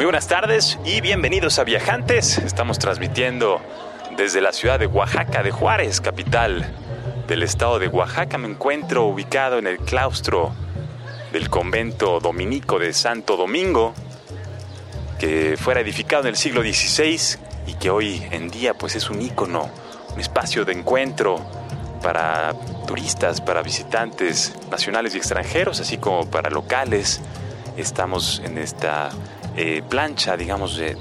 Muy buenas tardes y bienvenidos a Viajantes. Estamos transmitiendo desde la ciudad de Oaxaca de Juárez, capital del estado de Oaxaca. Me encuentro ubicado en el claustro del convento dominico de Santo Domingo, que fuera edificado en el siglo XVI y que hoy en día pues es un ícono, un espacio de encuentro para turistas, para visitantes nacionales y extranjeros, así como para locales. Estamos en esta eh, plancha, digamos, de,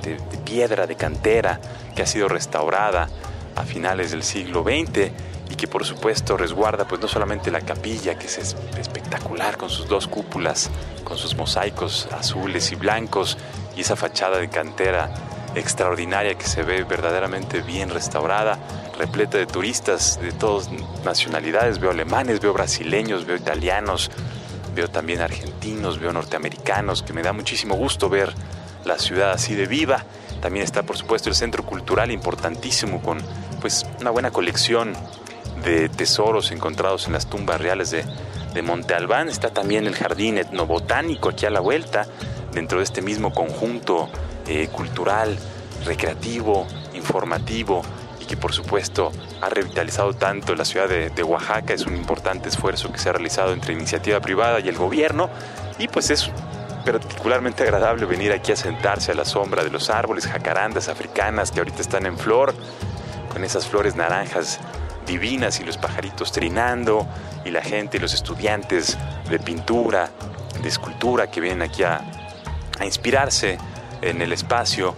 piedra, de cantera, que ha sido restaurada a finales del siglo XX y que por supuesto resguarda pues no solamente la capilla, que es espectacular con sus dos cúpulas, con sus mosaicos azules y blancos y esa fachada de cantera extraordinaria que se ve verdaderamente bien restaurada, repleta de turistas de todas nacionalidades, veo alemanes, veo brasileños, veo italianos, veo también argentinos, veo norteamericanos, que me da muchísimo gusto ver la ciudad así de viva. También está, por supuesto, el centro cultural importantísimo con pues una buena colección de tesoros encontrados en las tumbas reales de, de Monte Albán. Está también el jardín etnobotánico aquí a la vuelta, dentro de este mismo conjunto eh, cultural, recreativo, informativo que por supuesto ha revitalizado tanto la ciudad de, Oaxaca. Es un importante esfuerzo que se ha realizado entre iniciativa privada y el gobierno y pues es particularmente agradable venir aquí a sentarse a la sombra de los árboles, jacarandas africanas que ahorita están en flor, con esas flores naranjas divinas y los pajaritos trinando y la gente y los estudiantes de pintura, de escultura que vienen aquí a, inspirarse en el espacio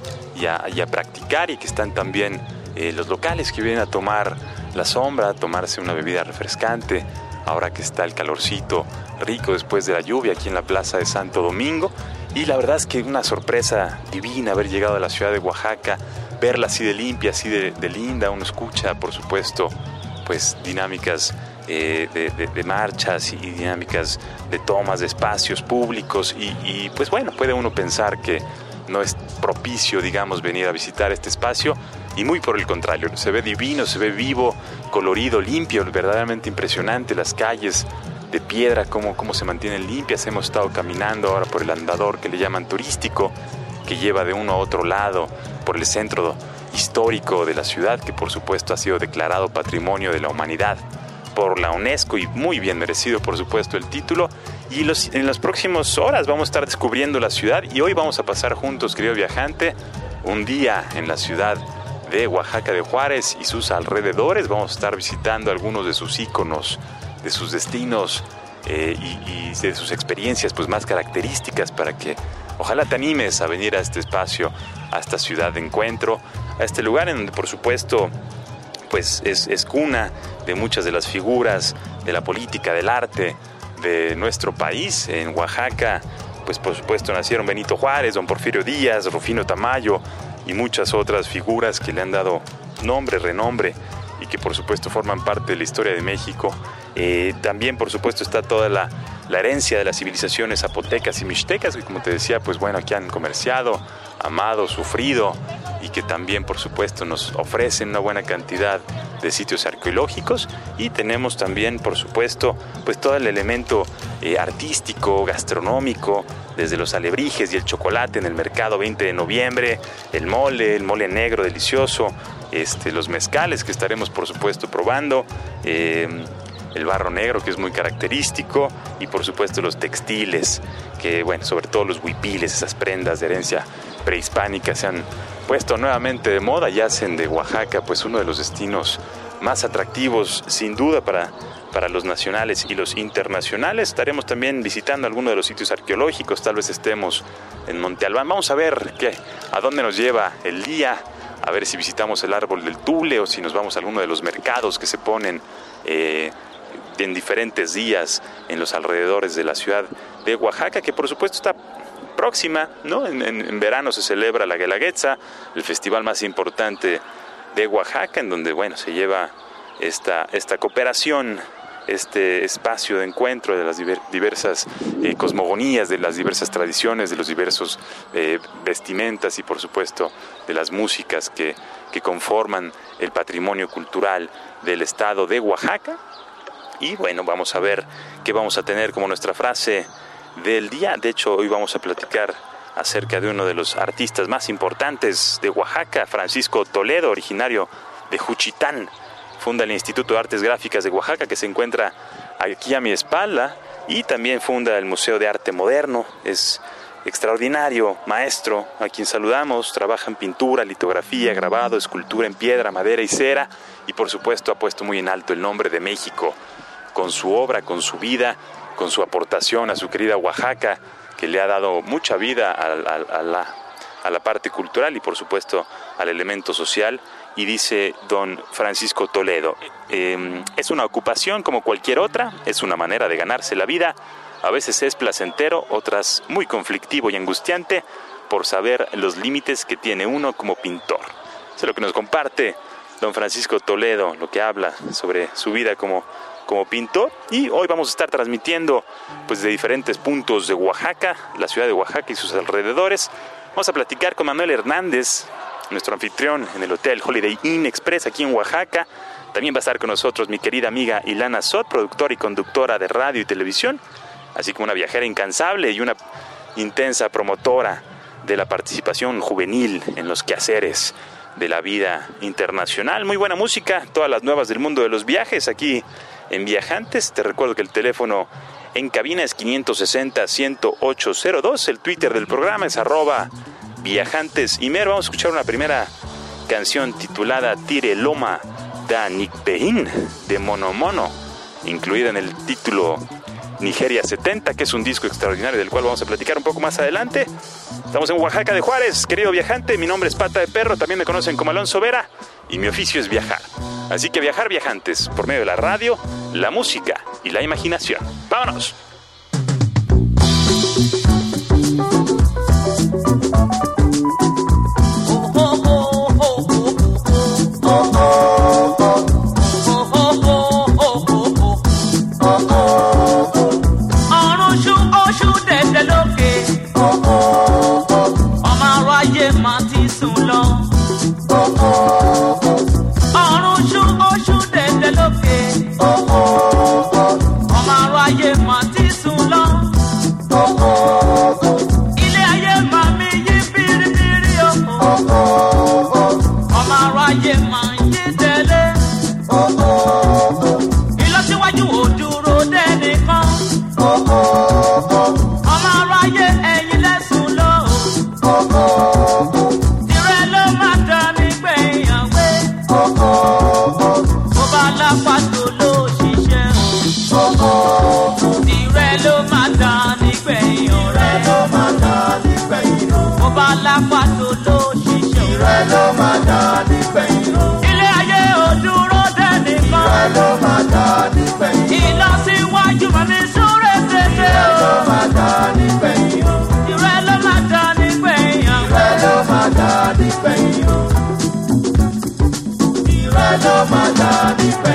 a, y a practicar y que están también eh, los locales que vienen a tomar la sombra, a tomarse una bebida refrescante, ahora que está el calorcito rico después de la lluvia aquí en la Plaza de Santo Domingo. Y la verdad es que una sorpresa divina haber llegado a la ciudad de Oaxaca, verla así de limpia, así de, linda, uno escucha, por supuesto, pues dinámicas eh, de, marchas y dinámicas de tomas de espacios públicos y, y pues bueno, puede uno pensar que no es propicio, digamos, venir a visitar este espacio y muy por el contrario, se ve divino, se ve vivo, colorido, limpio, verdaderamente impresionante las calles de piedra, cómo, cómo se mantienen limpias. Hemos estado caminando ahora por el andador que le llaman turístico, que lleva de uno a otro lado por el centro histórico de la ciudad, que por supuesto ha sido declarado Patrimonio de la Humanidad por la UNESCO y muy bien merecido por supuesto el título. Y en las próximas horas vamos a estar descubriendo la ciudad y hoy vamos a pasar juntos, querido viajante, un día en la ciudad de Oaxaca de Juárez y sus alrededores. Vamos a estar visitando algunos de sus íconos, de sus destinos eh, y, de sus experiencias pues, más características para que ojalá te animes a venir a este espacio, a esta ciudad de encuentro, a este lugar en donde por supuesto pues es, cuna de muchas de las figuras de la política, del arte de nuestro país. En Oaxaca, pues por supuesto nacieron Benito Juárez, don Porfirio Díaz, Rufino Tamayo, y muchas otras figuras que le han dado nombre, renombre y que por supuesto forman parte de la historia de México. Eh, también por supuesto está toda la, la, herencia de las civilizaciones zapotecas y mixtecas que como te decía pues bueno aquí han comerciado, amado, sufrido y que también por supuesto nos ofrecen una buena cantidad de sitios arqueológicos. Y tenemos también por supuesto pues todo el elemento eh, artístico, gastronómico, desde los alebrijes y el chocolate en el mercado 20 de noviembre, el mole, el mole negro delicioso, este, los mezcales que estaremos por supuesto probando, eh, el barro negro que es muy característico y por supuesto los textiles, que bueno, sobre todo los huipiles, esas prendas de herencia prehispánica se han puesto nuevamente de moda y hacen de Oaxaca pues uno de los destinos más atractivos sin duda para, para los nacionales y los internacionales. Estaremos también visitando algunos de los sitios arqueológicos, tal vez estemos en Monte Albán. Vamos a ver qué, a dónde nos lleva el día, a ver si visitamos el árbol del Tule o si nos vamos a alguno de los mercados que se ponen. Eh, en diferentes días en los alrededores de la ciudad de Oaxaca, que por supuesto está próxima, ¿no? En, verano se celebra la Guelaguetza, el festival más importante de Oaxaca, en donde, bueno, se lleva esta, esta cooperación este espacio de encuentro de las diversas eh, cosmogonías, de las diversas tradiciones, de los diversos eh, vestimentas y por supuesto de las músicas que, que conforman el patrimonio cultural del estado de Oaxaca. Y bueno, vamos a ver qué vamos a tener como nuestra frase del día. De hecho, hoy vamos a platicar acerca de uno de los artistas más importantes de Oaxaca, Francisco Toledo, originario de Juchitán, funda el Instituto de Artes Gráficas de Oaxaca, que se encuentra aquí a mi espalda, y también funda el Museo de Arte Moderno. Es extraordinario maestro a quien saludamos, trabaja en pintura, litografía, grabado, escultura en piedra, madera y cera, y por supuesto ha puesto muy en alto el nombre de México, con su obra, con su vida, con su aportación a su querida Oaxaca, que le ha dado mucha vida a, la, parte cultural y por supuesto al elemento social y dice don Francisco Toledo, em, es una ocupación como cualquier otra, es una manera de ganarse la vida, a veces es placentero, otras muy conflictivo y angustiante por saber los límites que tiene uno como pintor. Es lo que nos comparte don Francisco Toledo, lo que habla sobre su vida como, como pintor y hoy vamos a estar transmitiendo pues de diferentes puntos de Oaxaca, la ciudad de Oaxaca y sus alrededores. Vamos a platicar con Manuel Hernández, nuestro anfitrión en el Hotel Holiday Inn Express aquí en Oaxaca. También va a estar con nosotros mi querida amiga Ilana Sot, productora y conductora de radio y televisión, así como una viajera incansable y una intensa promotora de la participación juvenil en los quehaceres de la vida internacional. Muy buena música, todas las nuevas del mundo de los viajes aquí en Viajantes. Te recuerdo que el teléfono en cabina es 560-10802, el Twitter del programa es arroba viajantes. Y mer, vamos a escuchar una primera canción titulada Tire Loma da Nikbehin de Mono Mono, incluida en el título Nigeria 70, que es un disco extraordinario del cual vamos a platicar un poco más adelante. Estamos en Oaxaca de Juárez, querido viajante, mi nombre es Pata de Perro, también me conocen como Alonso Vera y mi oficio es viajar. Así que viajar viajantes por medio de la radio, la música y la imaginación. ¡Vámonos! máa dá nípẹ́.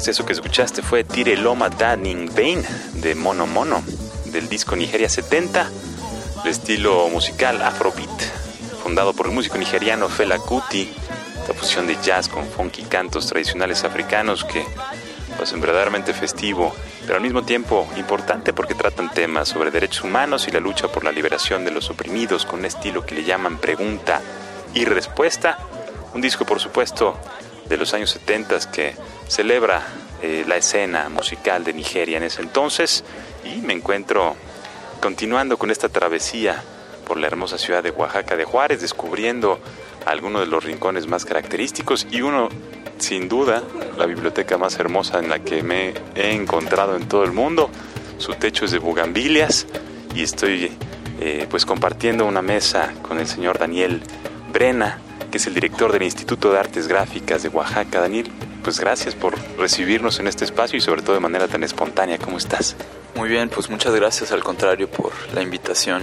Viajantes. Eso que escuchaste fue Tire Loma Danning Bane de Mono Mono, del disco Nigeria 70, de estilo musical Afrobeat, fundado por el músico nigeriano Fela Kuti. Esta fusión de jazz con funky cantos tradicionales africanos que lo hacen verdaderamente festivo, pero al mismo tiempo importante porque tratan temas sobre derechos humanos y la lucha por la liberación de los oprimidos con un estilo que le llaman pregunta y respuesta. Un disco, por supuesto, de los años 70 que celebra eh, la escena musical de Nigeria en ese entonces y me encuentro continuando con esta travesía por la hermosa ciudad de Oaxaca de Juárez, descubriendo algunos de los rincones más característicos y uno, sin duda, la biblioteca más hermosa en la que me he encontrado en todo el mundo. Su techo es de bugambilias y estoy eh, pues compartiendo una mesa con el señor Daniel Brena, que es el director del Instituto de Artes Gráficas de Oaxaca. Daniel, pues gracias por recibirnos en este espacio y sobre todo de manera tan espontánea. ¿Cómo estás? Muy bien, pues muchas gracias al contrario por la invitación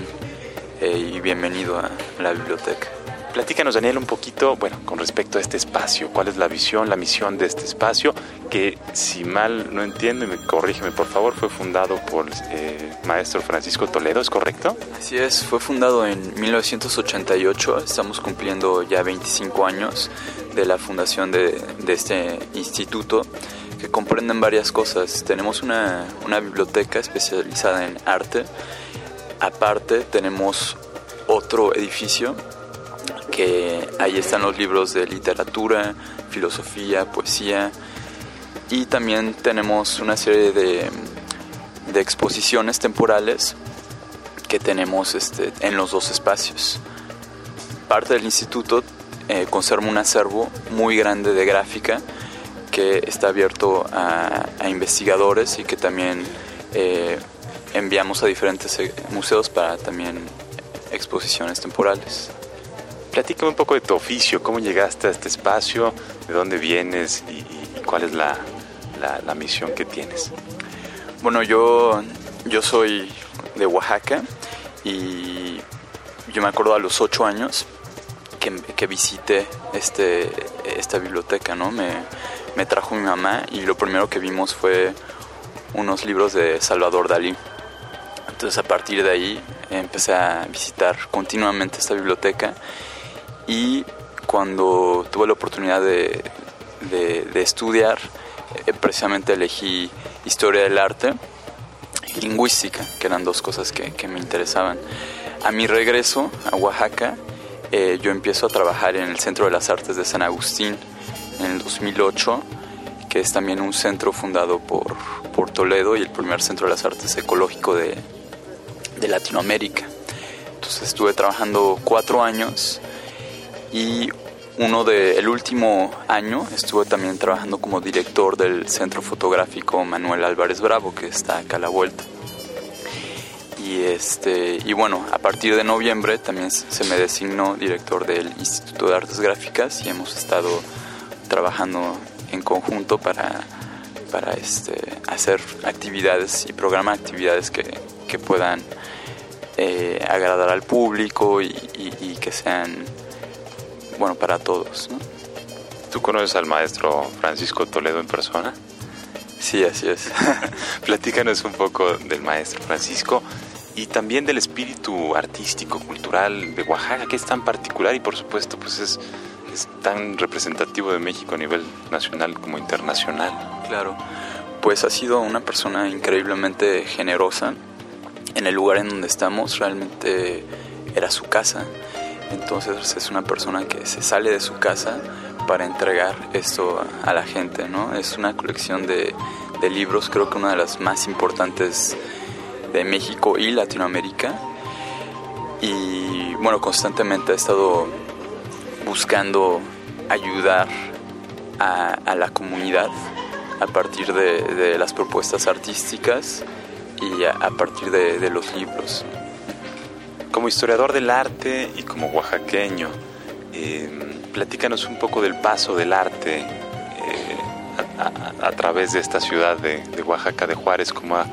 eh, y bienvenido a la biblioteca. Platícanos, Daniel, un poquito, bueno, con respecto a este espacio. ¿Cuál es la visión, la misión de este espacio? Que, si mal no entiendo, y me corrígeme por favor, fue fundado por eh, maestro Francisco Toledo, ¿es correcto? Así es, fue fundado en 1988. Estamos cumpliendo ya 25 años de la fundación de, de este instituto que comprenden varias cosas. Tenemos una biblioteca especializada en arte. Aparte, tenemos otro edificio que ahí están los libros de literatura, filosofía, poesía y también tenemos una serie de, exposiciones temporales que tenemos este, en los dos espacios. Parte del instituto eh, conserva un acervo muy grande de gráfica que está abierto a, a investigadores y que también eh, enviamos a diferentes eh, museos para también exposiciones temporales. Platícame un poco de tu oficio, cómo llegaste a este espacio, de dónde vienes y, y cuál es la, la, misión que tienes. Bueno, yo, yo soy de Oaxaca y yo me acuerdo a los ocho años que, que visité este, esta biblioteca, ¿no? Me, me trajo mi mamá y lo primero que vimos fue unos libros de Salvador Dalí. Entonces a partir de ahí empecé a visitar continuamente esta biblioteca y cuando tuve la oportunidad de, de, de estudiar, eh, precisamente elegí historia del arte y lingüística, que eran dos cosas que, que me interesaban. A mi regreso a Oaxaca, eh, yo empiezo a trabajar en el Centro de las Artes de San Agustín en el 2008, que es también un centro fundado por, por Toledo y el primer centro de las artes ecológico de, de Latinoamérica. Entonces estuve trabajando cuatro años y uno de el último año estuve también trabajando como director del Centro Fotográfico Manuel Álvarez Bravo que está acá a la vuelta. Y este y bueno, a partir de noviembre también se me designó director del Instituto de Artes Gráficas y hemos estado trabajando en conjunto para para este hacer actividades y programar actividades que, que puedan eh, agradar al público y, y, y que sean bueno, para todos. ¿no? ¿Tú conoces al maestro Francisco Toledo en persona? Sí, así es. Platícanos un poco del maestro Francisco y también del espíritu artístico, cultural de Oaxaca, que es tan particular y por supuesto pues es, es tan representativo de México a nivel nacional como internacional. Claro, pues ha sido una persona increíblemente generosa. En el lugar en donde estamos realmente era su casa entonces es una persona que se sale de su casa para entregar esto a la gente, ¿no? Es una colección de, libros, creo que una de las más importantes de México y Latinoamérica. Y bueno, constantemente ha estado buscando ayudar a, la comunidad a partir de, las propuestas artísticas y a, partir de los libros. Como historiador del arte y como oaxaqueño, eh, platícanos un poco del paso del arte eh, a, través de esta ciudad de, Oaxaca de Juárez, cómo ha,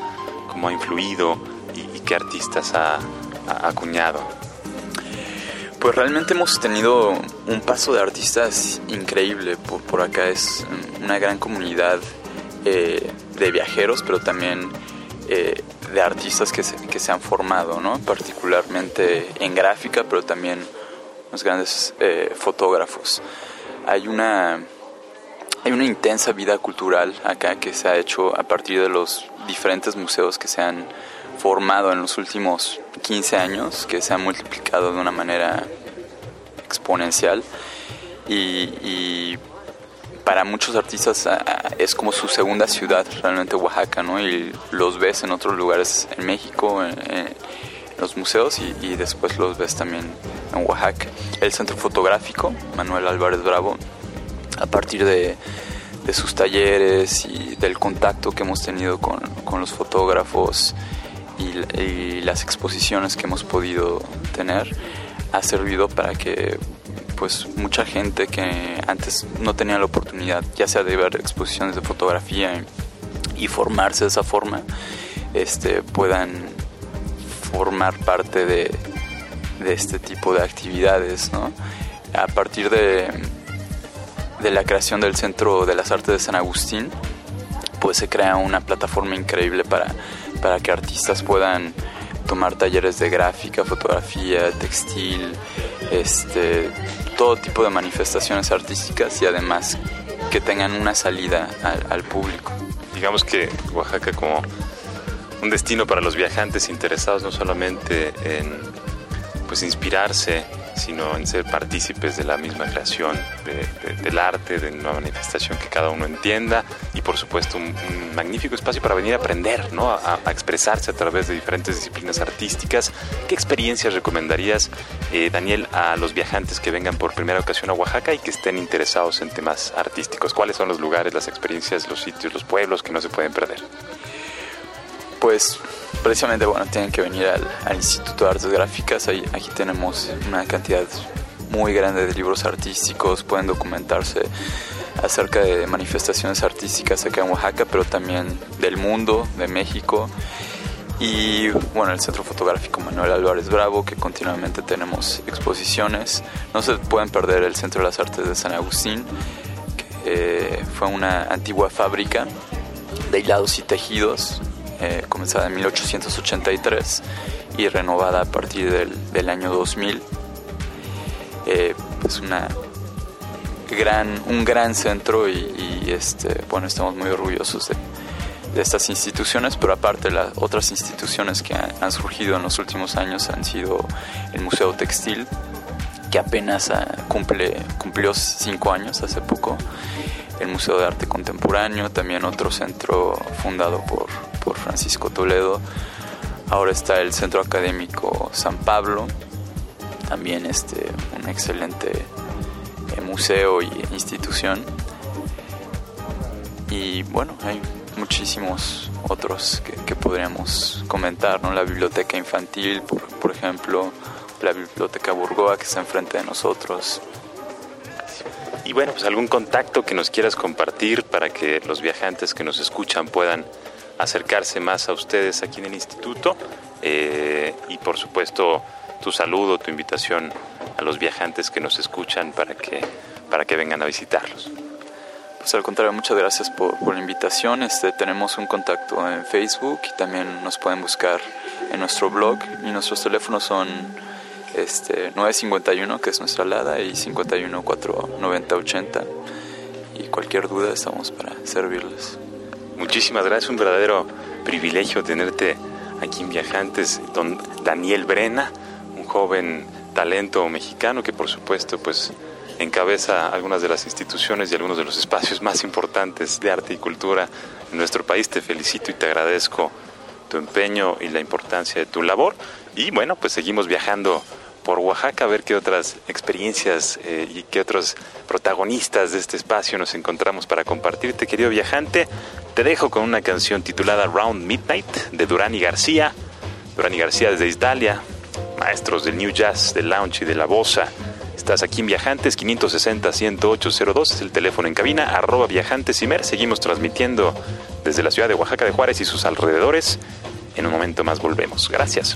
cómo ha influido y, qué artistas ha, acuñado. Pues realmente hemos tenido un paso de artistas increíble por, por acá. Es una gran comunidad eh, de viajeros, pero también de artistas que se, que se han formado, ¿no? particularmente en gráfica, pero también los grandes eh, fotógrafos. Hay una, hay una intensa vida cultural acá que se ha hecho a partir de los diferentes museos que se han formado en los últimos 15 años, que se han multiplicado de una manera exponencial. y para muchos artistas ah, es como su segunda ciudad, realmente Oaxaca, ¿no? Y los ves en otros lugares en México, en, los museos y, después los ves también en Oaxaca. El Centro Fotográfico, Manuel Álvarez Bravo, a partir de, sus talleres y del contacto que hemos tenido con, los fotógrafos y las exposiciones que hemos podido tener, ha servido para que pues mucha gente que antes no tenía la oportunidad, ya sea de ver exposiciones de fotografía y, formarse de esa forma, este, puedan formar parte de, este tipo de actividades. A partir de, de la creación del Centro de las Artes de San Agustín, pues se crea una plataforma increíble para, para que artistas puedan tomar talleres de gráfica, fotografía, textil, este, todo tipo de manifestaciones artísticas y además que tengan una salida al, público. Digamos que Oaxaca como un destino para los viajantes interesados no solamente en pues inspirarse sino en ser partícipes de la misma creación del arte, de una manifestación que cada uno entienda y por supuesto un, magnífico espacio para venir a aprender, ¿no? A, expresarse a través de diferentes disciplinas artísticas. ¿Qué experiencias recomendarías, eh, Daniel, a los viajantes que vengan por primera ocasión a Oaxaca y que estén interesados en temas artísticos? ¿Cuáles son los lugares, las experiencias, los sitios, los pueblos que no se pueden perder? Pues precisamente, bueno, tienen que venir al, Instituto de Artes Gráficas. Ahí, aquí tenemos una cantidad muy grande de libros artísticos, pueden documentarse acerca de manifestaciones artísticas acá en Oaxaca, pero también del mundo, de México. Y bueno, el Centro Fotográfico Manuel Álvarez Bravo, que continuamente tenemos exposiciones. No se pueden perder el Centro de las Artes de San Agustín, que eh, fue una antigua fábrica de hilados y tejidos eh, comenzada en 1883 y renovada a partir del, año 2000. Eh, es una gran, un gran centro y, este, bueno, estamos muy orgullosos de, estas instituciones, pero aparte las otras instituciones que han, surgido en los últimos años han sido el Museo Textil, que apenas ah, cumple, cumplió cinco años hace poco, el Museo de Arte Contemporáneo, también otro centro fundado por, por Francisco Toledo. Ahora está el Centro Académico San Pablo, también este, un excelente eh, museo y institución. Y bueno, hay muchísimos otros que, podríamos comentar, ¿no? La biblioteca infantil, por, ejemplo, la biblioteca Burgoa que está enfrente de nosotros. Y bueno, pues algún contacto que nos quieras compartir para que los viajantes que nos escuchan puedan acercarse más a ustedes aquí en el instituto eh, y por supuesto tu saludo, tu invitación a los viajantes que nos escuchan para que, para que vengan a visitarlos. Pues al contrario, muchas gracias por, por la invitación. Este, tenemos un contacto en Facebook y también nos pueden buscar en nuestro blog y nuestros teléfonos son este, 951, que es nuestra alada, y 51 490 80. Y cualquier duda estamos para servirles. Muchísimas gracias, un verdadero privilegio tenerte aquí en Viajantes, don Daniel Brena, un joven talento mexicano que por supuesto pues encabeza algunas de las instituciones y algunos de los espacios más importantes de arte y cultura en nuestro país. Te felicito y te agradezco tu empeño y la importancia de tu labor. Y bueno, pues seguimos viajando por Oaxaca a ver qué otras experiencias eh, y qué otros protagonistas de este espacio nos encontramos para compartirte, querido viajante. Te dejo con una canción titulada Round Midnight de Durán y García. Durán y García desde Italia, maestros del New Jazz, del Lounge y de la Bossa. Estás aquí en Viajantes 560-10802, es el teléfono en cabina, arroba Viajantes Mer. Seguimos transmitiendo desde la ciudad de Oaxaca de Juárez y sus alrededores. En un momento más volvemos. Gracias.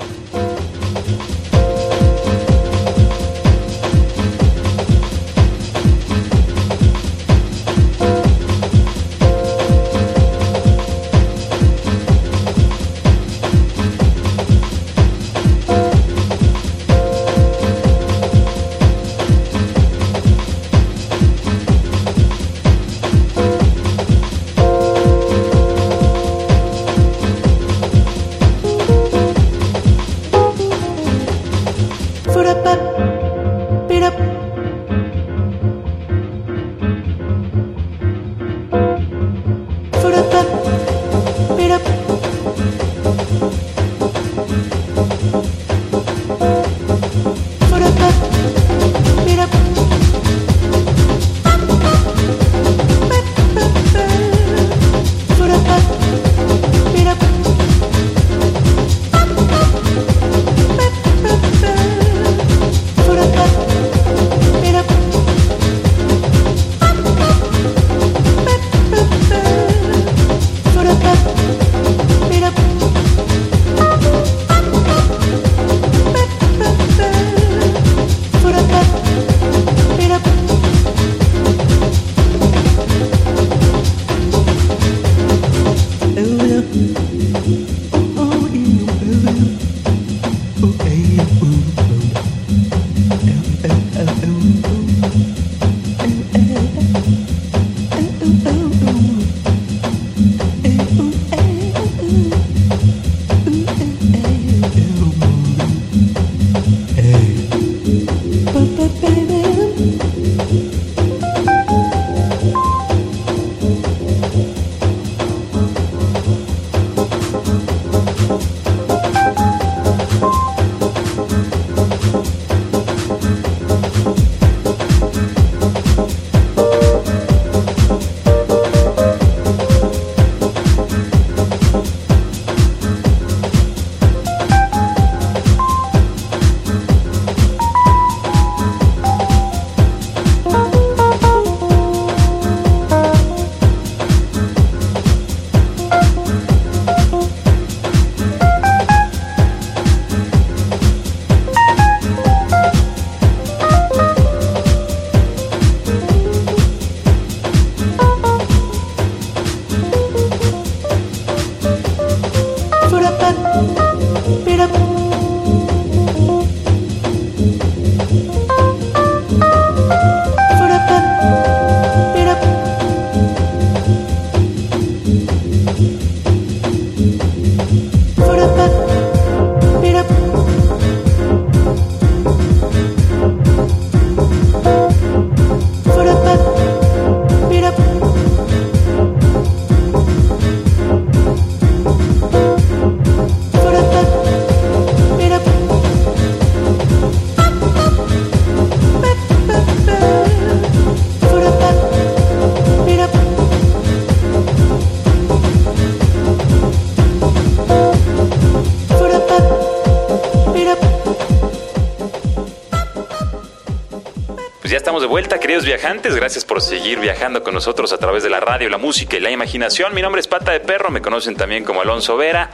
Viajantes. Gracias por seguir viajando con nosotros a través de la radio, la música y la imaginación. Mi nombre es Pata de Perro, me conocen también como Alonso Vera.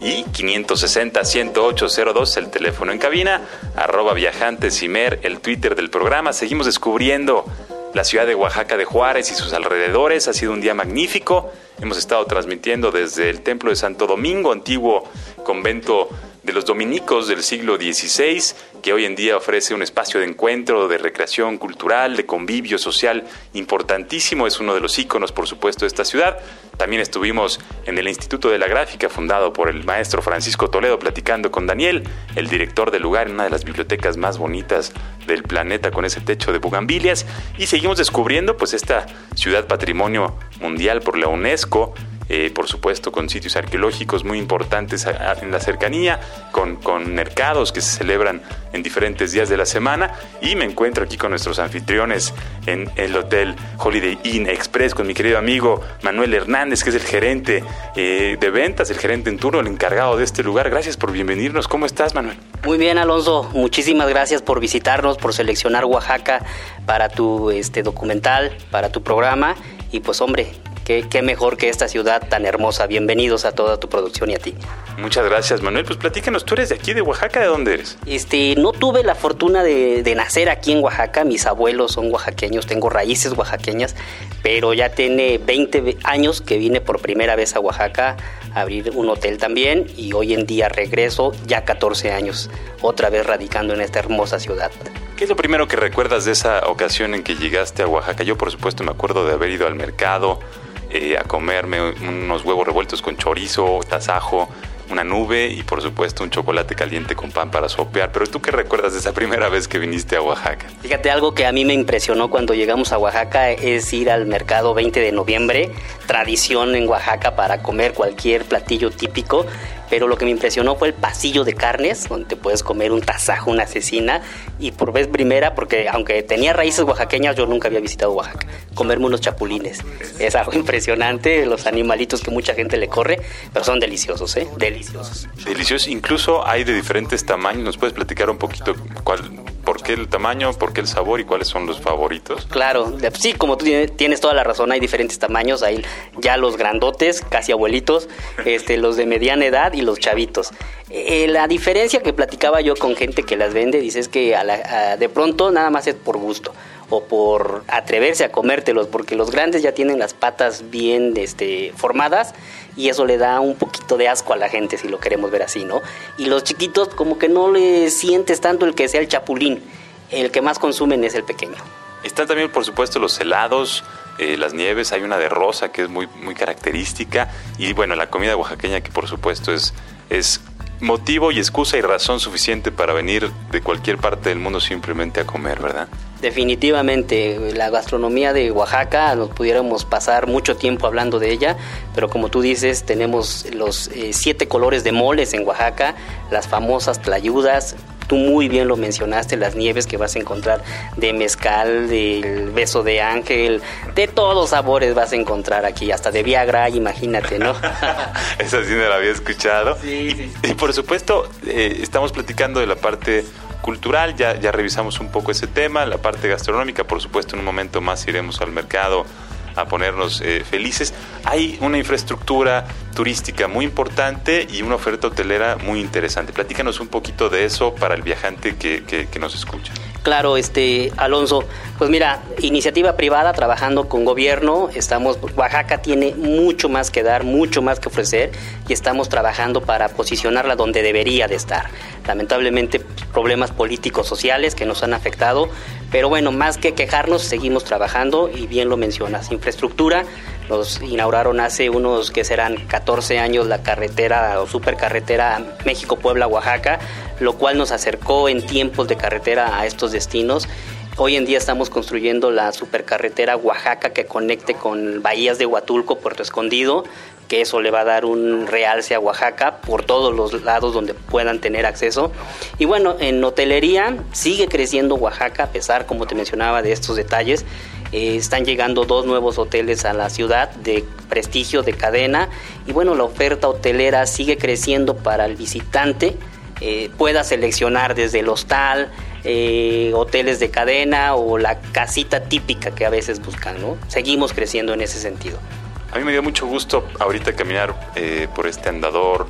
Y 560-10802, el teléfono en cabina, arroba viajantes el Twitter del programa. Seguimos descubriendo la ciudad de Oaxaca de Juárez y sus alrededores. Ha sido un día magnífico. Hemos estado transmitiendo desde el Templo de Santo Domingo, antiguo convento de los dominicos del siglo XVI, que hoy en día ofrece un espacio de encuentro, de recreación cultural, de convivio social importantísimo, es uno de los íconos, por supuesto, de esta ciudad. También estuvimos en el Instituto de la Gráfica, fundado por el maestro Francisco Toledo, platicando con Daniel, el director del lugar, en una de las bibliotecas más bonitas del planeta, con ese techo de bugambilias, y seguimos descubriendo pues esta ciudad patrimonio mundial por la UNESCO, eh, por supuesto con sitios arqueológicos muy importantes en la cercanía, con, con, mercados que se celebran en diferentes días de la semana y me encuentro aquí con nuestros anfitriones en el Hotel Holiday Inn Express con mi querido amigo Manuel Hernández, que es el gerente eh, de ventas, el gerente en turno, el encargado de este lugar. Gracias por bienvenirnos. ¿Cómo estás, Manuel? Muy bien, Alonso. Muchísimas gracias por visitarnos, por seleccionar Oaxaca para tu este, documental, para tu programa. Y pues hombre, Qué, mejor que esta ciudad tan hermosa. Bienvenidos a toda tu producción y a ti. Muchas gracias, Manuel. Pues platícanos, tú eres de aquí, de Oaxaca, ¿de dónde eres? Este, no tuve la fortuna de, de nacer aquí en Oaxaca. Mis abuelos son oaxaqueños, tengo raíces oaxaqueñas, pero ya tiene 20 años que vine por primera vez a Oaxaca a abrir un hotel también y hoy en día regreso ya 14 años, otra vez radicando en esta hermosa ciudad. ¿Qué es lo primero que recuerdas de esa ocasión en que llegaste a Oaxaca? Yo, por supuesto, me acuerdo de haber ido al mercado, eh, a comerme unos huevos revueltos con chorizo, tasajo, una nube y por supuesto un chocolate caliente con pan para sopear. Pero tú qué recuerdas de esa primera vez que viniste a Oaxaca? Fíjate, algo que a mí me impresionó cuando llegamos a Oaxaca es ir al mercado 20 de noviembre, tradición en Oaxaca para comer cualquier platillo típico pero lo que me impresionó fue el pasillo de carnes, donde puedes comer un tasajo, una asesina, y por vez primera, porque aunque tenía raíces oaxaqueñas, yo nunca había visitado Oaxaca, comerme unos chapulines. Es algo impresionante, los animalitos que mucha gente le corre, pero son deliciosos, ¿eh? Deliciosos. Deliciosos, incluso hay de diferentes tamaños, ¿nos puedes platicar un poquito cuál, por qué el tamaño, por qué el sabor y cuáles son los favoritos? Claro, sí, como tú tienes toda la razón, hay diferentes tamaños, hay ya los grandotes, casi abuelitos, este, los de mediana edad y los chavitos. Eh, la diferencia que platicaba yo con gente que las vende, dices que de pronto nada más es por gusto o por atreverse a comértelos, porque los grandes ya tienen las patas bien este, formadas y eso le da un poquito de asco a la gente si lo queremos ver así, ¿no? Y los chiquitos como que no le sientes tanto el que sea el chapulín, el que más consumen es el pequeño. Están también, por supuesto, los helados, eh, las nieves, hay una de rosa que es muy, muy característica y bueno, la comida oaxaqueña que por supuesto es, es motivo y excusa y razón suficiente para venir de cualquier parte del mundo simplemente a comer, ¿verdad? Definitivamente, la gastronomía de Oaxaca, nos pudiéramos pasar mucho tiempo hablando de ella, pero como tú dices, tenemos los eh, siete colores de moles en Oaxaca, las famosas tlayudas, tú muy bien lo mencionaste, las nieves que vas a encontrar de mezcal, del beso de ángel, de todos sabores vas a encontrar aquí, hasta de Viagra, imagínate, ¿no? Esa sí no la había escuchado. Sí, Y, por supuesto, eh, estamos platicando de la parte cultural, ya, ya revisamos un poco ese tema, la parte gastronómica, por supuesto en un momento más iremos al mercado a ponernos eh, felices. Hay una infraestructura turística muy importante y una oferta hotelera muy interesante. Platícanos un poquito de eso para el viajante que, que, que nos escucha. Claro, este Alonso, pues mira, iniciativa privada trabajando con gobierno, estamos Oaxaca tiene mucho más que dar, mucho más que ofrecer y estamos trabajando para posicionarla donde debería de estar. Lamentablemente problemas políticos sociales que nos han afectado, pero bueno, más que quejarnos, seguimos trabajando y bien lo mencionas, infraestructura los inauguraron hace unos que serán 14 años la carretera o supercarretera México-Puebla-Oaxaca, lo cual nos acercó en tiempos de carretera a estos destinos. Hoy en día estamos construyendo la supercarretera Oaxaca que conecte con bahías de Huatulco, Puerto Escondido, que eso le va a dar un realce a Oaxaca por todos los lados donde puedan tener acceso. Y bueno, en hotelería sigue creciendo Oaxaca, a pesar, como te mencionaba, de estos detalles. Eh, están llegando dos nuevos hoteles a la ciudad de prestigio, de cadena. Y bueno, la oferta hotelera sigue creciendo para el visitante. Eh, pueda seleccionar desde el hostal, eh, hoteles de cadena o la casita típica que a veces buscan, ¿no? Seguimos creciendo en ese sentido. A mí me dio mucho gusto ahorita caminar por este andador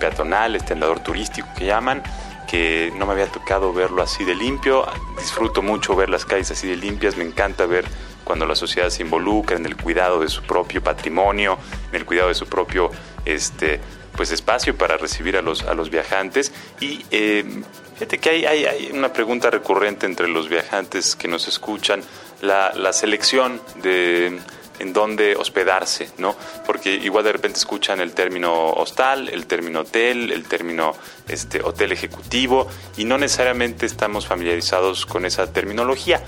peatonal, este andador turístico que llaman, que no me había tocado verlo así de limpio. Disfruto mucho ver las calles así de limpias, me encanta ver cuando la sociedad se involucra en el cuidado de su propio patrimonio, en el cuidado de su propio este, pues, espacio para recibir a los, a los viajantes. Y eh, fíjate que hay, hay, una pregunta recurrente entre los viajantes que nos escuchan, la, la selección de en dónde hospedarse, ¿no? Porque igual de repente escuchan el término hostal, el término hotel, el término este, hotel ejecutivo y no necesariamente estamos familiarizados con esa terminología.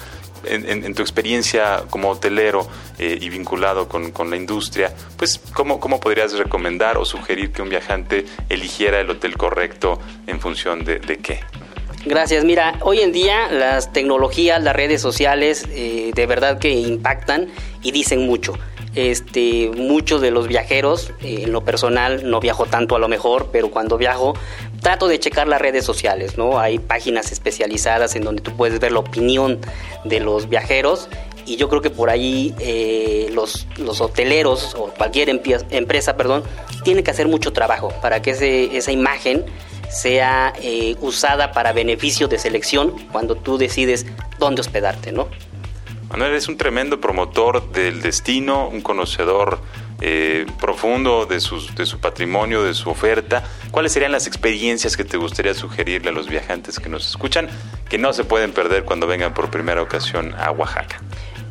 En, tu experiencia como hotelero eh, y vinculado con, la industria, pues ¿cómo, ¿cómo podrías recomendar o sugerir que un viajante eligiera el hotel correcto en función de, de qué? Gracias. Mira, hoy en día las tecnologías, las redes sociales, eh, de verdad que impactan y dicen mucho. Este, muchos de los viajeros, eh, en lo personal no viajo tanto a lo mejor, pero cuando viajo trato de checar las redes sociales, ¿no? Hay páginas especializadas en donde tú puedes ver la opinión de los viajeros y yo creo que por ahí eh, los, los, hoteleros o cualquier empresa, perdón, tiene que hacer mucho trabajo para que ese, esa imagen sea eh, usada para beneficio de selección cuando tú decides dónde hospedarte, ¿no? Manuel es un tremendo promotor del destino, un conocedor eh, profundo de, sus, de su patrimonio, de su oferta. ¿Cuáles serían las experiencias que te gustaría sugerirle a los viajantes que nos escuchan que no se pueden perder cuando vengan por primera ocasión a Oaxaca?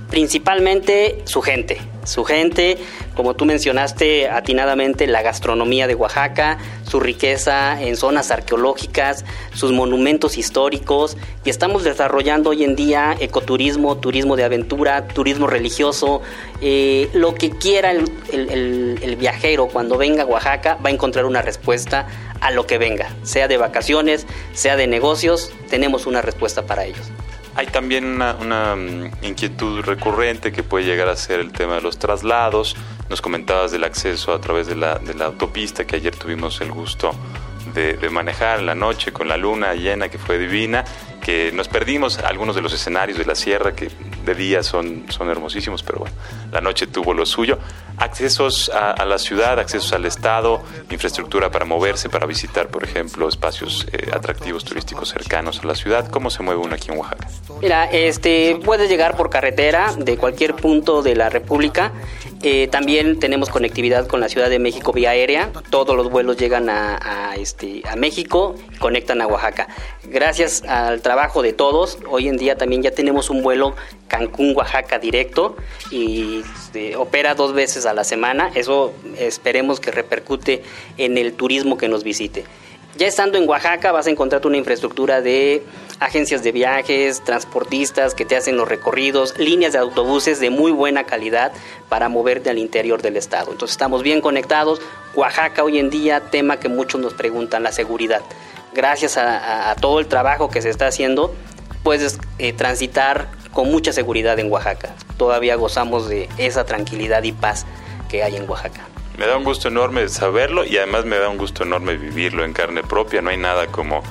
Principalmente su gente. Su gente, como tú mencionaste atinadamente, la gastronomía de Oaxaca, su riqueza en zonas arqueológicas, sus monumentos históricos y estamos desarrollando hoy en día ecoturismo, turismo de aventura, turismo religioso, eh, lo que quiera el viajero cuando venga a Oaxaca va a encontrar una respuesta a lo que venga, sea de vacaciones, sea de negocios, tenemos una respuesta para ellos. Hay también una, mm, inquietud recurrente que puede llegar a ser el tema de los traslados. Nos comentabas del acceso a través de la, autopista que ayer tuvimos el gusto de, de, manejar en la noche con la luna llena que fue divina, nos perdimos algunos de los escenarios de la sierra que de día son, son hermosísimos, pero bueno, la noche tuvo lo suyo accesos a, la ciudad, accesos al Estado, infraestructura para moverse, para visitar, por ejemplo, espacios eh, atractivos turísticos cercanos a la ciudad. ¿Cómo se mueve uno aquí en Oaxaca? Mira, este, puedes llegar por carretera de cualquier punto de la República. Eh, también tenemos conectividad con la Ciudad de México vía aérea. Todos los vuelos llegan a, este, México y conectan a Oaxaca. Gracias al trabajo de todos, hoy en día también ya tenemos un vuelo Cancún-Oaxaca directo y este, opera dos veces a la semana. Eso esperemos que repercute en el turismo que nos visite. Ya estando en Oaxaca vas a encontrar una infraestructura de agencias de viajes, transportistas que te hacen los recorridos, líneas de autobuses de muy buena calidad para moverte al interior del estado. Entonces estamos bien conectados. Oaxaca hoy en día, tema que muchos nos preguntan, la seguridad. Gracias a, todo el trabajo que se está haciendo, puedes eh, transitar con mucha seguridad en Oaxaca. Todavía gozamos de esa tranquilidad y paz que hay en Oaxaca. Me da un gusto enorme saberlo y además me da un gusto enorme vivirlo en carne propia. No hay nada como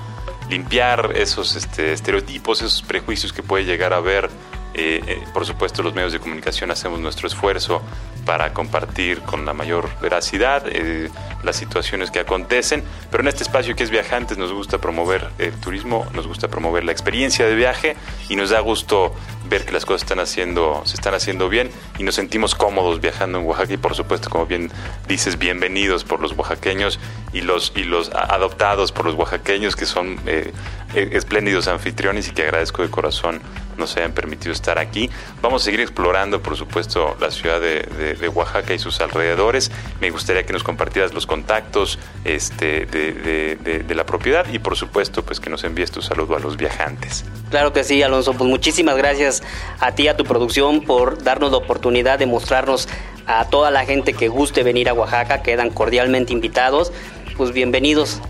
limpiar esos este, estereotipos, esos prejuicios que puede llegar a haber. Eh, eh, por supuesto, los medios de comunicación hacemos nuestro esfuerzo para compartir con la mayor veracidad eh, las situaciones que acontecen, pero en este espacio que es Viajantes nos gusta promover el turismo, nos gusta promover la experiencia de viaje y nos da gusto ver que las cosas están haciendo, se están haciendo bien y nos sentimos cómodos viajando en Oaxaca y por supuesto, como bien dices, bienvenidos por los oaxaqueños y los, y los adoptados por los oaxaqueños que son eh, eh, espléndidos anfitriones y que agradezco de corazón nos hayan permitido estar aquí. Vamos a seguir explorando, por supuesto, la ciudad de, Oaxaca y sus alrededores. Me gustaría que nos compartieras los contactos este, de, la propiedad y, por supuesto, pues que nos envíes tu saludo a los viajantes. Claro que sí, Alonso. Pues muchísimas gracias a ti, a tu producción, por darnos la oportunidad de mostrarnos a toda la gente que guste venir a Oaxaca. Quedan cordialmente invitados. Pues bienvenidos.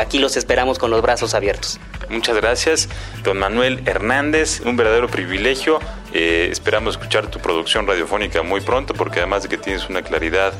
Aquí los esperamos con los brazos abiertos. Muchas gracias, don Manuel Hernández, un verdadero privilegio. Eh, esperamos escuchar tu producción radiofónica muy pronto porque además de que tienes una claridad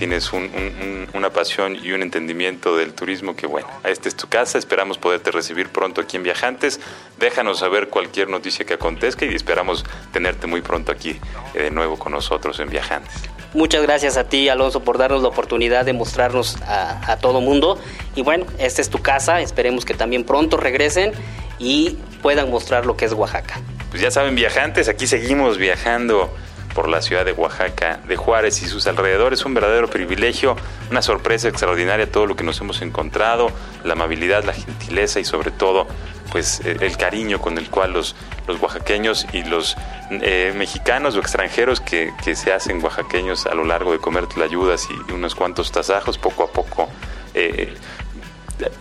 tienes una pasión y un entendimiento del turismo que bueno, esta es tu casa, esperamos poderte recibir pronto aquí en Viajantes, déjanos saber cualquier noticia que acontezca y esperamos tenerte muy pronto aquí eh, de nuevo con nosotros en Viajantes. Muchas gracias a ti, Alonso, por darnos la oportunidad de mostrarnos a, a todo mundo. Y bueno, esta es tu casa, esperemos que también pronto regresen y puedan mostrar lo que es Oaxaca. Pues ya saben, viajantes, aquí seguimos viajando por la ciudad de Oaxaca, de Juárez y sus alrededores. Un verdadero privilegio, una sorpresa extraordinaria todo lo que nos hemos encontrado, la amabilidad, la gentileza y sobre todo pues eh, el cariño con el cual los, los oaxaqueños y los eh, mexicanos o extranjeros que, se hacen oaxaqueños a lo largo de comer ayudas y unos cuantos tasajos, poco a poco eh,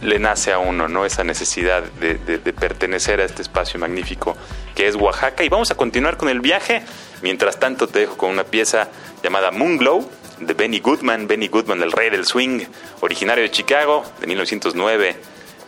le nace a uno, ¿no? Esa necesidad de, pertenecer a este espacio magnífico que es Oaxaca. Y vamos a continuar con el viaje. Mientras tanto, te dejo con una pieza llamada Moonglow de Benny Goodman. Benny Goodman, el rey del swing, originario de Chicago, de 1909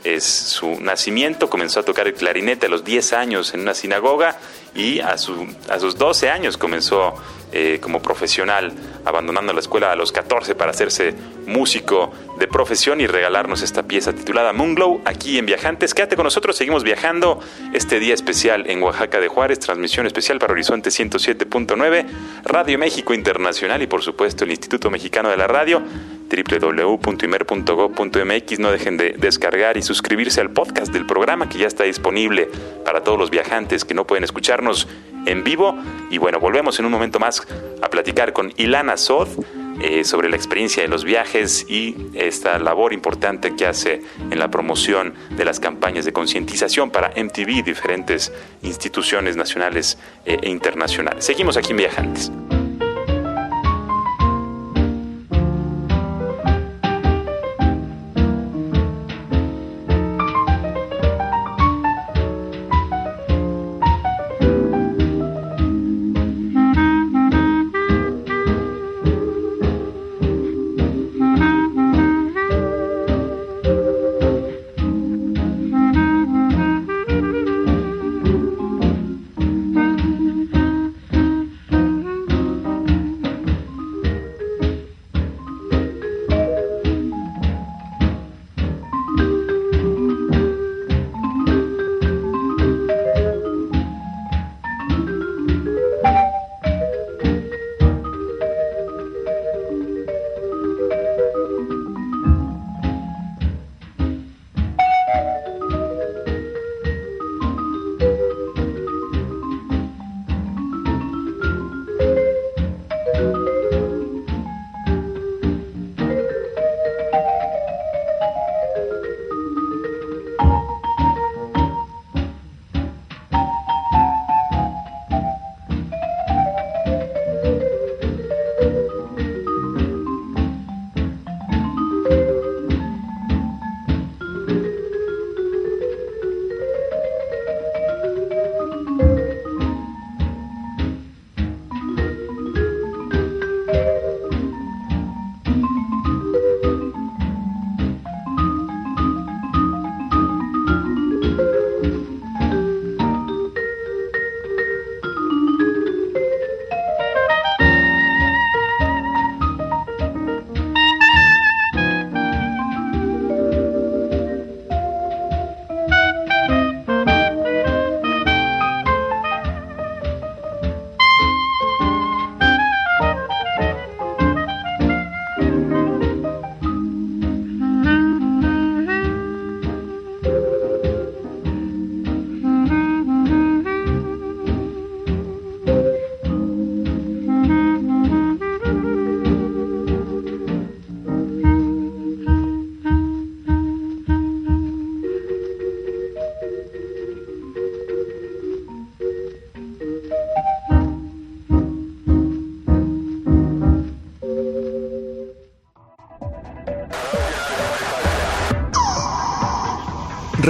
es su nacimiento. Comenzó a tocar el clarinete a los 10 años en una sinagoga y a, su, a sus 12 años comenzó eh, como profesional, abandonando la escuela a los 14 para hacerse músico de profesión y regalarnos esta pieza titulada Moonglow aquí en Viajantes. Quédate con nosotros, seguimos viajando este día especial en Oaxaca de Juárez, transmisión especial para Horizonte 107.9, Radio México Internacional y por supuesto el Instituto Mexicano de la Radio www.imer.gov.mx. No dejen de descargar y suscribirse al podcast del programa que ya está disponible para todos los viajantes que no pueden escucharnos en vivo. Y bueno, volvemos en un momento más a platicar con Ilana Sod eh, sobre la experiencia de los viajes y esta labor importante que hace en la promoción de las campañas de concientización para MTV y diferentes instituciones nacionales eh, e internacionales. Seguimos aquí en Viajantes.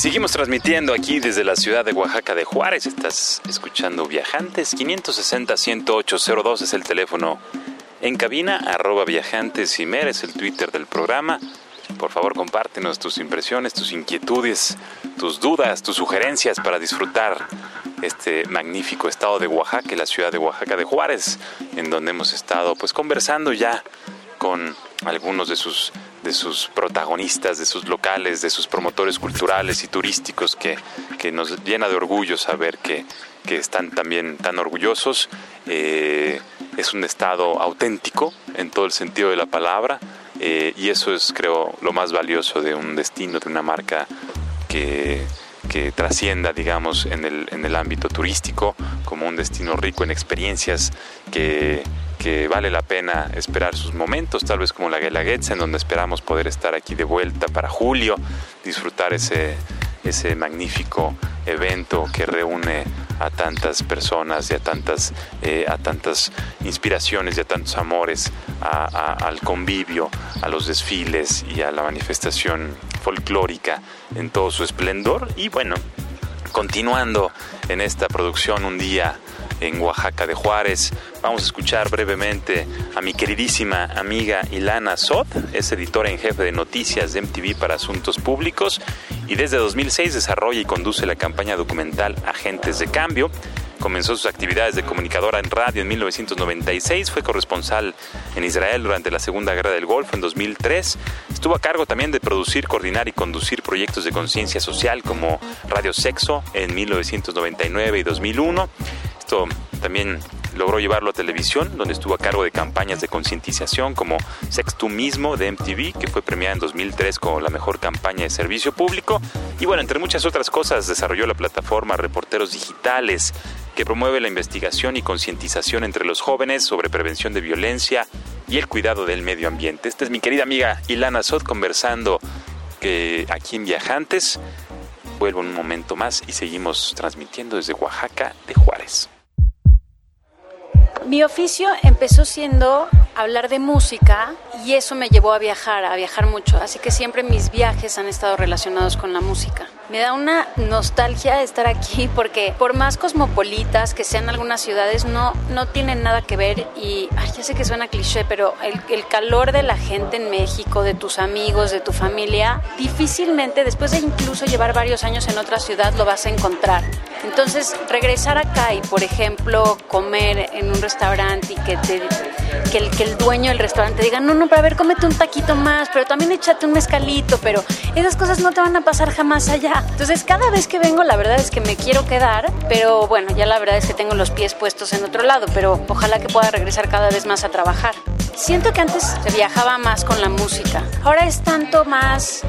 Seguimos transmitiendo aquí desde la ciudad de Oaxaca de Juárez. Estás escuchando Viajantes. 560-10802 es el teléfono en cabina. Arroba Viajantes y Mer es el Twitter del programa. Por favor, compártenos tus impresiones, tus inquietudes, tus dudas, tus sugerencias para disfrutar este magnífico estado de Oaxaca, la ciudad de Oaxaca de Juárez, en donde hemos estado pues conversando ya con algunos de sus de sus protagonistas, de sus locales, de sus promotores culturales y turísticos que, nos llena de orgullo saber que, están también tan orgullosos. Eh, es un estado auténtico en todo el sentido de la palabra eh, y eso es creo lo más valioso de un destino, de una marca que, que trascienda, digamos, en el, en el ámbito turístico como un destino rico en experiencias que que vale la pena esperar sus momentos, tal vez como la Guelaguetza, en donde esperamos poder estar aquí de vuelta para julio, disfrutar ese, ese magnífico evento que reúne a tantas personas y a tantas, eh, a tantas inspiraciones y a tantos amores, al convivio, a los desfiles y a la manifestación folclórica en todo su esplendor. Y bueno, continuando en esta producción un día en Oaxaca de Juárez. Vamos a escuchar brevemente a mi queridísima amiga Ilana Sot, es editora en jefe de noticias de MTV para Asuntos Públicos y desde 2006 desarrolla y conduce la campaña documental Agentes de Cambio. Comenzó sus actividades de comunicadora en radio en 1996, fue corresponsal en Israel durante la Segunda Guerra del Golfo en 2003, estuvo a cargo también de producir, coordinar y conducir proyectos de conciencia social como Radio Sexo en 1999 y 2001 también logró llevarlo a televisión, donde estuvo a cargo de campañas de concientización como Sex Tú Mismo de MTV, que fue premiada en 2003 como la mejor campaña de servicio público. Y bueno, entre muchas otras cosas, desarrolló la plataforma Reporteros Digitales, que promueve la investigación y concientización entre los jóvenes sobre prevención de violencia y el cuidado del medio ambiente. Esta es mi querida amiga Ilana Sot conversando aquí en Viajantes. Vuelvo en un momento más y seguimos transmitiendo desde Oaxaca de Juárez. Mi oficio empezó siendo hablar de música y eso me llevó a viajar, a viajar mucho. Así que siempre mis viajes han estado relacionados con la música. Me da una nostalgia estar aquí porque por más cosmopolitas que sean algunas ciudades, no, no tienen nada que ver y ya sé que suena cliché, pero el, el calor de la gente en México, de tus amigos, de tu familia, difícilmente después de incluso llevar varios años en otra ciudad lo vas a encontrar. Entonces, regresar acá y, por ejemplo, comer en un restaurante y que, te, que, el, que el dueño del restaurante diga, no, no, para ver, cómete un taquito más, pero también échate un mezcalito, pero esas cosas no te van a pasar jamás allá. Entonces cada vez que vengo la verdad es que me quiero quedar, pero bueno, ya la verdad es que tengo los pies puestos en otro lado, pero ojalá que pueda regresar cada vez más a trabajar. Siento que antes se viajaba más con la música. Ahora es tanto más,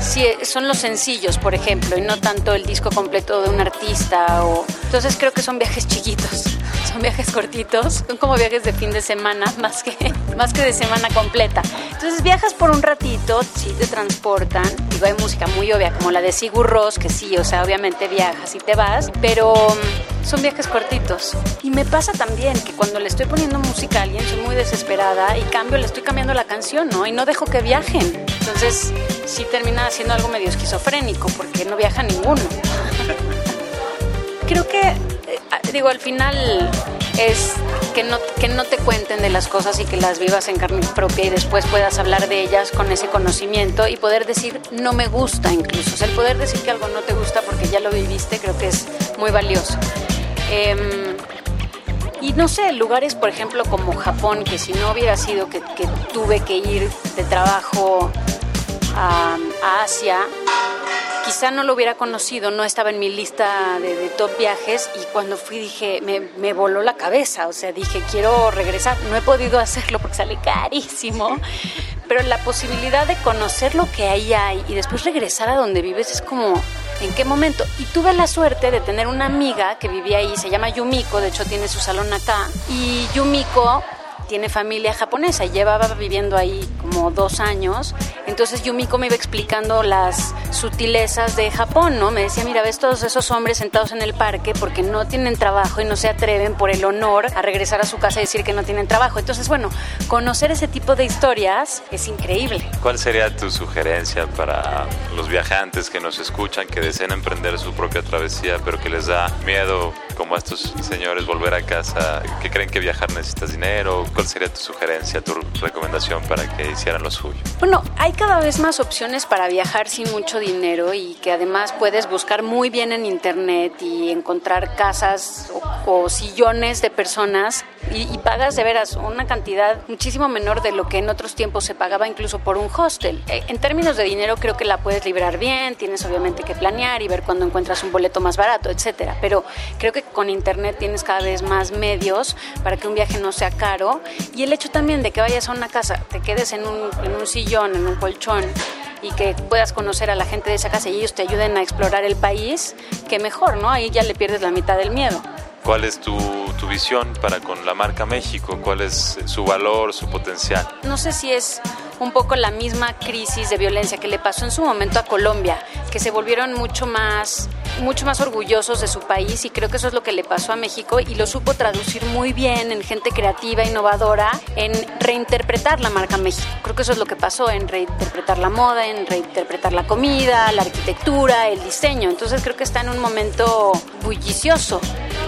si son los sencillos, por ejemplo, y no tanto el disco completo de un artista. O... Entonces creo que son viajes chiquitos, son viajes cortitos, son como viajes de fin de semana más que, más que de semana completa. Entonces viajas por un ratito, sí te transportan. Digo, hay música muy obvia como la de Sigur Ross, que sí, o sea, obviamente viajas y te vas, pero mm, son viajes cortitos. Y me pasa también que cuando le estoy poniendo música a alguien, soy muy desesperada y cambio, le estoy cambiando la canción, ¿no? Y no dejo que viajen. Entonces, sí termina siendo algo medio esquizofrénico, porque no viaja ninguno. Creo que, digo, al final es que no, que no te cuenten de las cosas y que las vivas en carne propia y después puedas hablar de ellas con ese conocimiento y poder decir no me gusta incluso. O sea, el poder decir que algo no te gusta porque ya lo viviste creo que es muy valioso. Em, y no sé, lugares, por ejemplo, como Japón, que si no hubiera sido que, tuve que ir de trabajo a, Asia, quizá no lo hubiera conocido, no estaba en mi lista de, top viajes y cuando fui dije, me, me, voló la cabeza, o sea, dije, quiero regresar, no he podido hacerlo porque sale carísimo, pero la posibilidad de conocer lo que ahí hay y después regresar a donde vives es como en qué momento. Y tuve la suerte de tener una amiga que vivía ahí, se llama Yumiko, de hecho tiene su salón acá. Y Yumiko tiene familia japonesa y llevaba viviendo ahí como dos años. Entonces Yumiko me iba explicando las sutilezas de Japón, ¿no? Me decía, mira, ves todos esos hombres sentados en el parque porque no tienen trabajo y no se atreven por el honor a regresar a su casa y decir que no tienen trabajo. Entonces, bueno, conocer ese tipo de historias es increíble. ¿Cuál sería tu sugerencia para los viajantes que nos escuchan, que desean emprender su propia travesía, pero que les da miedo, como estos señores, volver a casa, que creen que viajar necesitas dinero? ¿Cuál sería tu sugerencia, tu recomendación para que hicieran lo suyo? Bueno, hay cada vez más opciones para viajar sin mucho dinero y que además puedes buscar muy bien en internet y encontrar casas o, sillones de personas y, pagas de veras una cantidad muchísimo menor de lo que en otros tiempos se pagaba incluso por un hostel. Eh, en términos de dinero creo que la puedes liberar bien, tienes obviamente que planear y ver cuándo encuentras un boleto más barato, etcétera, pero creo que con internet tienes cada vez más medios para que un viaje no sea caro y el hecho también de que vayas a una casa, te quedes en un, en un sillón, en un colchón y que puedas conocer a la gente de esa casa y ellos te ayuden a explorar el país, que mejor, ¿no? Ahí ya le pierdes la mitad del miedo. ¿Cuál es tu, tu, visión para con la marca México? ¿Cuál es su valor, su potencial? No sé si es un poco la misma crisis de violencia que le pasó en su momento a Colombia, que se volvieron mucho más mucho más orgullosos de su país y creo que eso es lo que le pasó a México y lo supo traducir muy bien en gente creativa, innovadora, en reinterpretar la marca México. Creo que eso es lo que pasó, en reinterpretar la moda, en reinterpretar la comida, la arquitectura, el diseño. Entonces creo que está en un momento bullicioso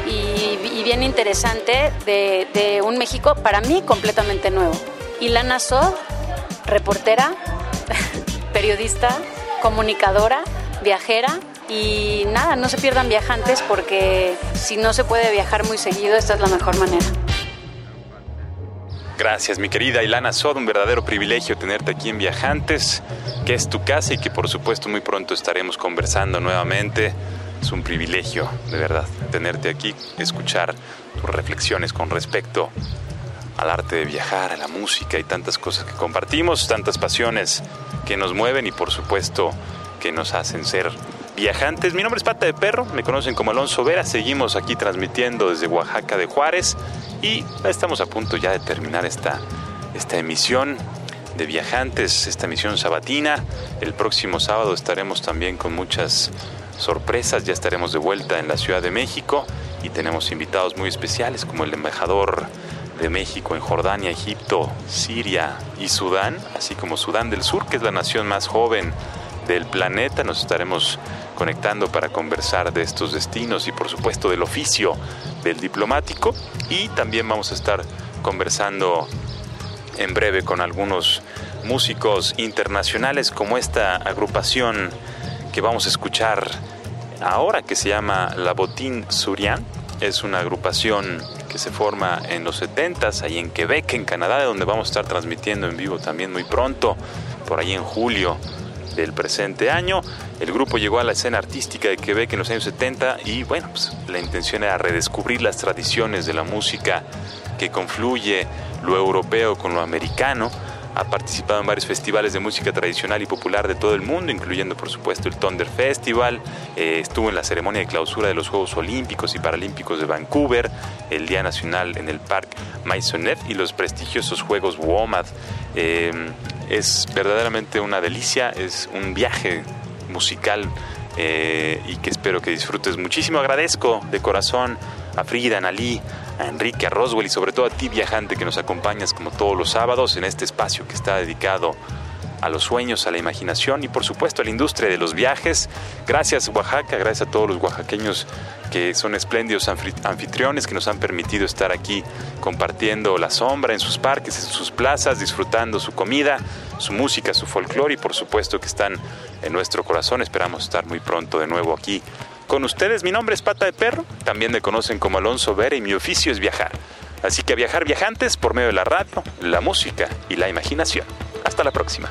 y, y bien interesante de, de, un México para mí completamente nuevo. Ilana Sod, reportera, periodista, comunicadora, viajera y nada, no se pierdan viajantes porque si no se puede viajar muy seguido, esta es la mejor manera. Gracias, mi querida Ilana Sod, un verdadero privilegio tenerte aquí en Viajantes, que es tu casa y que por supuesto muy pronto estaremos conversando nuevamente. Es un privilegio, de verdad, tenerte aquí, escuchar tus reflexiones con respecto al arte de viajar, a la música y tantas cosas que compartimos, tantas pasiones que nos mueven y por supuesto que nos hacen ser viajantes. Mi nombre es Pata de Perro, me conocen como Alonso Vera, seguimos aquí transmitiendo desde Oaxaca de Juárez y estamos a punto ya de terminar esta, esta emisión de viajantes, esta emisión sabatina. El próximo sábado estaremos también con muchas sorpresas, ya estaremos de vuelta en la Ciudad de México y tenemos invitados muy especiales como el embajador de México en Jordania, Egipto, Siria y Sudán, así como Sudán del Sur, que es la nación más joven del planeta. Nos estaremos conectando para conversar de estos destinos y por supuesto del oficio del diplomático y también vamos a estar conversando en breve con algunos músicos internacionales como esta agrupación que vamos a escuchar ahora que se llama La Botín Surian. Es una agrupación que se forma en los 70s, ahí en Quebec, en Canadá, de donde vamos a estar transmitiendo en vivo también muy pronto, por ahí en julio del presente año. El grupo llegó a la escena artística de Quebec en los años 70 y bueno, pues la intención era redescubrir las tradiciones de la música que confluye lo europeo con lo americano. Ha participado en varios festivales de música tradicional y popular de todo el mundo, incluyendo por supuesto el Thunder Festival. Eh, estuvo en la ceremonia de clausura de los Juegos Olímpicos y Paralímpicos de Vancouver, el Día Nacional en el Parque Maisonneuve y los prestigiosos Juegos WOMAD. Eh, es verdaderamente una delicia, es un viaje musical eh, y que espero que disfrutes muchísimo. Agradezco de corazón a Frida, a Nalí, a Enrique, a Roswell y sobre todo a ti viajante que nos acompañas como todos los sábados en este espacio que está dedicado a los sueños, a la imaginación y por supuesto a la industria de los viajes. Gracias Oaxaca, gracias a todos los oaxaqueños que son espléndidos anfitriones que nos han permitido estar aquí compartiendo la sombra en sus parques, en sus plazas, disfrutando su comida, su música, su folclore y por supuesto que están en nuestro corazón. Esperamos estar muy pronto de nuevo aquí con ustedes. Mi nombre es Pata de Perro, también me conocen como Alonso Vera y mi oficio es viajar. Así que a viajar viajantes por medio de la radio, la música y la imaginación. Hasta la próxima.